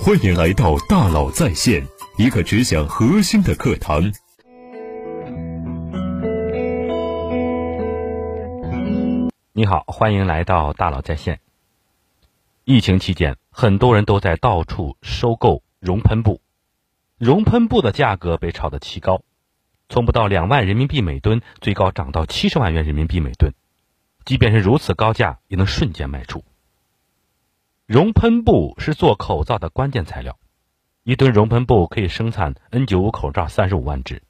欢迎来到大佬在线，一个只讲核心的课堂。你好，欢迎来到大佬在线。疫情期间，很多人都在到处收购熔喷布，熔喷布的价格被炒得奇高，从不到两万人民币每吨，最高涨到七十万元人民币每吨。即便是如此高价，也能瞬间卖出。熔喷布是做口罩的关键材料，一吨熔喷布可以生产 N95 口罩三十五万只。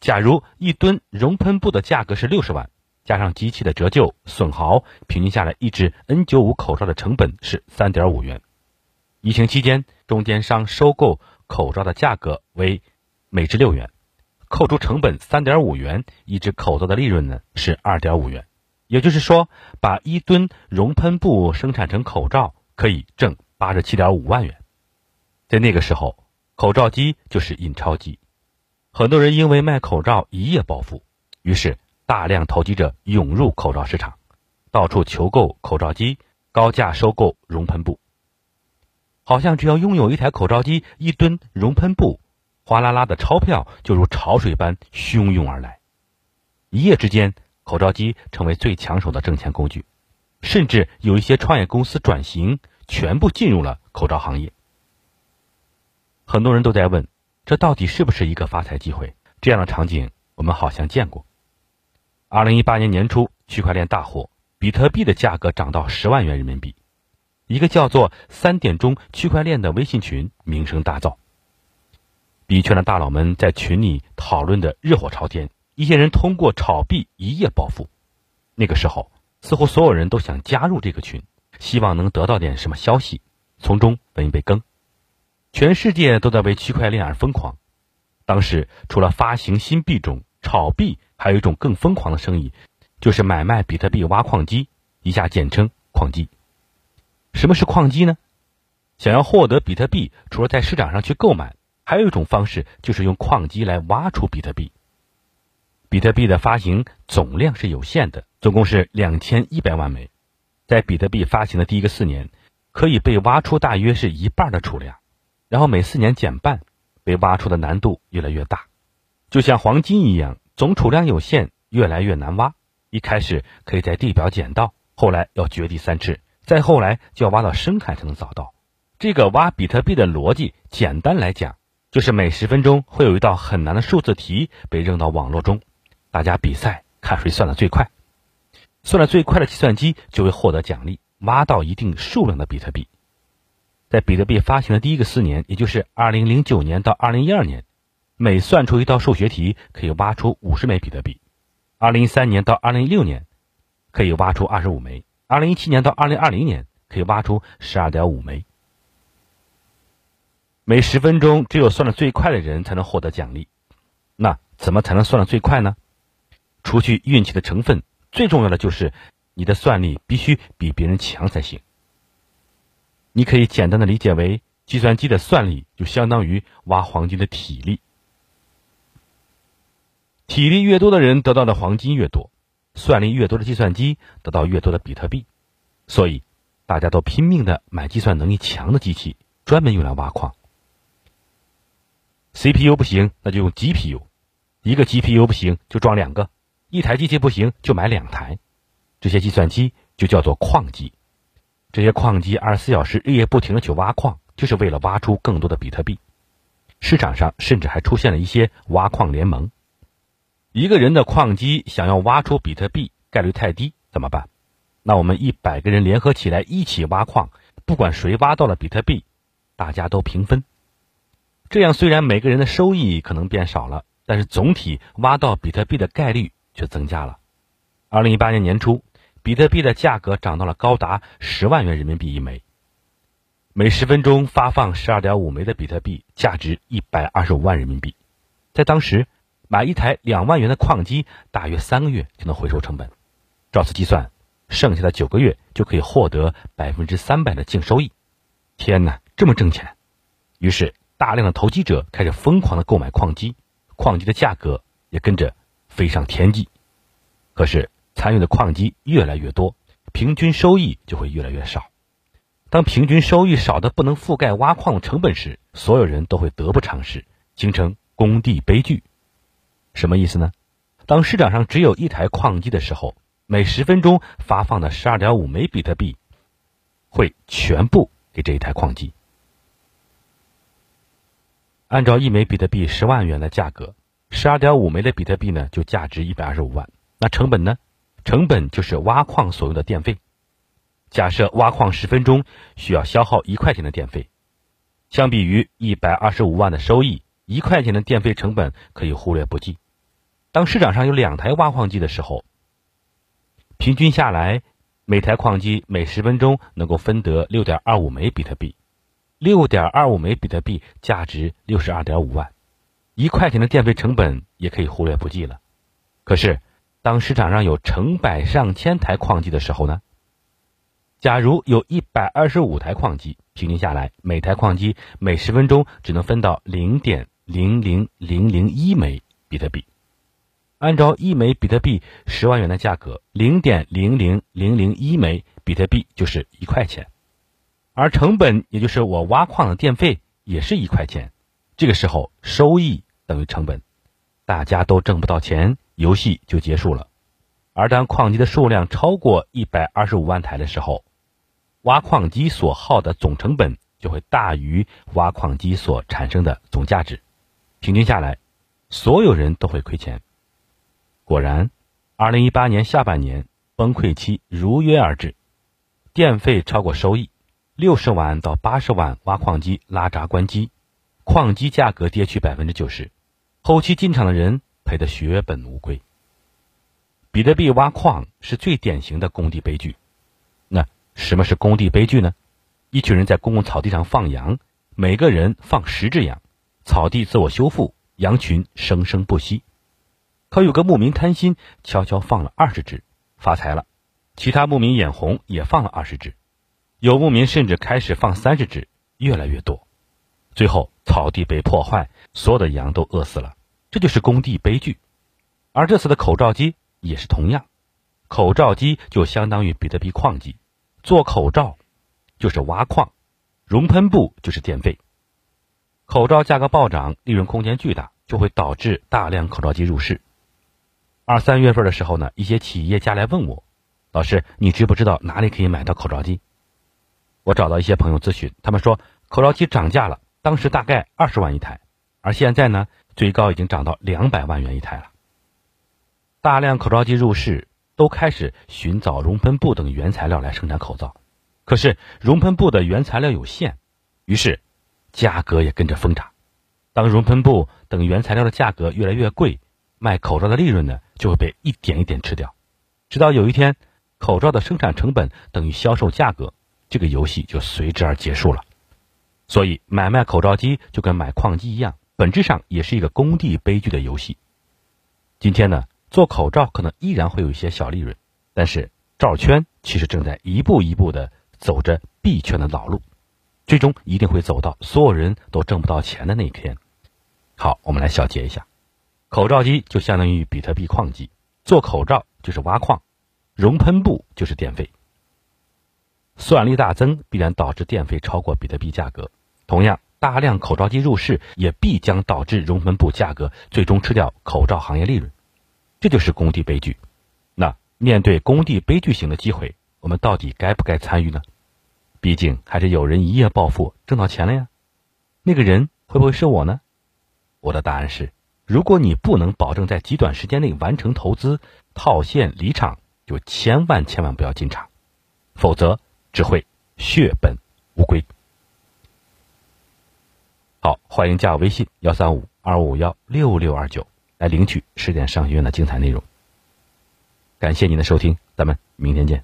假如一吨熔喷布的价格是六十万，加上机器的折旧损耗，平均下来一只 N95 口罩的成本是三点五元。疫情期间，中间商收购口罩的价格为每只六元，扣除成本三点五元，一只口罩的利润呢是二点五元。也就是说，把一吨熔喷布生产成口罩。可以挣八十七点五万元，在那个时候，口罩机就是印钞机，很多人因为卖口罩一夜暴富，于是大量投机者涌入口罩市场，到处求购口罩机，高价收购熔喷布，好像只要拥有一台口罩机、一吨熔喷布，哗啦啦的钞票就如潮水般汹涌而来，一夜之间，口罩机成为最抢手的挣钱工具。甚至有一些创业公司转型，全部进入了口罩行业。很多人都在问，这到底是不是一个发财机会？这样的场景我们好像见过。二零一八年年初，区块链大火，比特币的价格涨到十万元人民币，一个叫做“三点钟区块链”的微信群名声大噪，币圈的大佬们在群里讨论的热火朝天，一些人通过炒币一夜暴富。那个时候。似乎所有人都想加入这个群，希望能得到点什么消息，从中分一杯羹。全世界都在为区块链而疯狂。当时除了发行新币种、炒币，还有一种更疯狂的生意，就是买卖比特币挖矿机，以下简称矿机。什么是矿机呢？想要获得比特币，除了在市场上去购买，还有一种方式就是用矿机来挖出比特币。比特币的发行总量是有限的。总共是两千一百万枚，在比特币发行的第一个四年，可以被挖出大约是一半的储量，然后每四年减半，被挖出的难度越来越大，就像黄金一样，总储量有限，越来越难挖。一开始可以在地表捡到，后来要掘地三尺，再后来就要挖到深海才能找到。这个挖比特币的逻辑，简单来讲，就是每十分钟会有一道很难的数字题被扔到网络中，大家比赛看谁算的最快。算的最快的计算机就会获得奖励，挖到一定数量的比特币。在比特币发行的第一个四年，也就是二零零九年到二零一二年，每算出一道数学题可以挖出五十枚比特币。二零一三年到二零一六年，可以挖出二十五枚；二零一七年到二零二零年，可以挖出十二点五枚。每十分钟，只有算的最快的人才能获得奖励。那怎么才能算的最快呢？除去运气的成分。最重要的就是，你的算力必须比别人强才行。你可以简单的理解为，计算机的算力就相当于挖黄金的体力。体力越多的人得到的黄金越多，算力越多的计算机得到越多的比特币。所以，大家都拼命的买计算能力强的机器，专门用来挖矿。CPU 不行，那就用 GPU，一个 GPU 不行就装两个。一台机器不行就买两台，这些计算机就叫做矿机。这些矿机二十四小时日夜不停的去挖矿，就是为了挖出更多的比特币。市场上甚至还出现了一些挖矿联盟。一个人的矿机想要挖出比特币概率太低，怎么办？那我们一百个人联合起来一起挖矿，不管谁挖到了比特币，大家都平分。这样虽然每个人的收益可能变少了，但是总体挖到比特币的概率。却增加了。二零一八年年初，比特币的价格涨到了高达十万元人民币一枚，每十分钟发放十二点五枚的比特币，价值一百二十五万人民币。在当时，买一台两万元的矿机，大约三个月就能回收成本。照此计算，剩下的九个月就可以获得百分之三百的净收益。天哪，这么挣钱！于是，大量的投机者开始疯狂的购买矿机，矿机的价格也跟着。飞上天际，可是参与的矿机越来越多，平均收益就会越来越少。当平均收益少的不能覆盖挖矿成本时，所有人都会得不偿失，形成工地悲剧。什么意思呢？当市场上只有一台矿机的时候，每十分钟发放的十二点五枚比特币，会全部给这一台矿机。按照一枚比特币十万元的价格，十二点五枚的比特币呢就价值一百二十五万。那成本呢？成本就是挖矿所用的电费。假设挖矿十分钟需要消耗一块钱的电费，相比于一百二十五万的收益，一块钱的电费成本可以忽略不计。当市场上有两台挖矿机的时候，平均下来，每台矿机每十分钟能够分得六点二五枚比特币。六点二五枚比特币价值六十二点五万，一块钱的电费成本也可以忽略不计了。可是，当市场上有成百上千台矿机的时候呢？假如有一百二十五台矿机，平均下来，每台矿机每十分钟只能分到零点零零零零一枚比特币。按照一枚比特币十万元的价格，零点零零零零一枚比特币就是一块钱。而成本，也就是我挖矿的电费，也是一块钱。这个时候，收益等于成本，大家都挣不到钱，游戏就结束了。而当矿机的数量超过一百二十五万台的时候，挖矿机所耗的总成本就会大于挖矿机所产生的总价值，平均下来，所有人都会亏钱。果然，二零一八年下半年崩溃期如约而至，电费超过收益。六十万到八十万挖矿机拉闸关机，矿机价格跌去百分之九十，后期进场的人赔得血本无归。比特币挖矿是最典型的工地悲剧。那什么是工地悲剧呢？一群人在公共草地上放羊，每个人放十只羊，草地自我修复，羊群生生不息。可有个牧民贪心，悄悄放了二十只，发财了。其他牧民眼红，也放了二十只。有牧民甚至开始放三十只，越来越多，最后草地被破坏，所有的羊都饿死了。这就是工地悲剧。而这次的口罩机也是同样，口罩机就相当于比特币矿机，做口罩就是挖矿，熔喷布就是电费。口罩价格暴涨，利润空间巨大，就会导致大量口罩机入市。二三月份的时候呢，一些企业家来问我，老师，你知不知道哪里可以买到口罩机？我找到一些朋友咨询，他们说口罩机涨价了，当时大概二十万一台，而现在呢，最高已经涨到两百万元一台了。大量口罩机入市，都开始寻找熔喷布等原材料来生产口罩，可是熔喷布的原材料有限，于是价格也跟着疯涨。当熔喷布等原材料的价格越来越贵，卖口罩的利润呢就会被一点一点吃掉，直到有一天，口罩的生产成本等于销售价格。这个游戏就随之而结束了，所以买卖口罩机就跟买矿机一样，本质上也是一个工地悲剧的游戏。今天呢，做口罩可能依然会有一些小利润，但是罩圈其实正在一步一步的走着币圈的老路，最终一定会走到所有人都挣不到钱的那一天。好，我们来小结一下：口罩机就相当于比特币矿机，做口罩就是挖矿，熔喷布就是电费。算力大增必然导致电费超过比特币价格，同样，大量口罩机入市也必将导致熔喷布价格最终吃掉口罩行业利润，这就是工地悲剧。那面对工地悲剧型的机会，我们到底该不该参与呢？毕竟还是有人一夜暴富挣到钱了呀，那个人会不会是我呢？我的答案是：如果你不能保证在极短时间内完成投资，套现离场，就千万千万不要进场，否则。只会血本无归。好，欢迎加我微信幺三五二五幺六六二九来领取十点商学院的精彩内容。感谢您的收听，咱们明天见。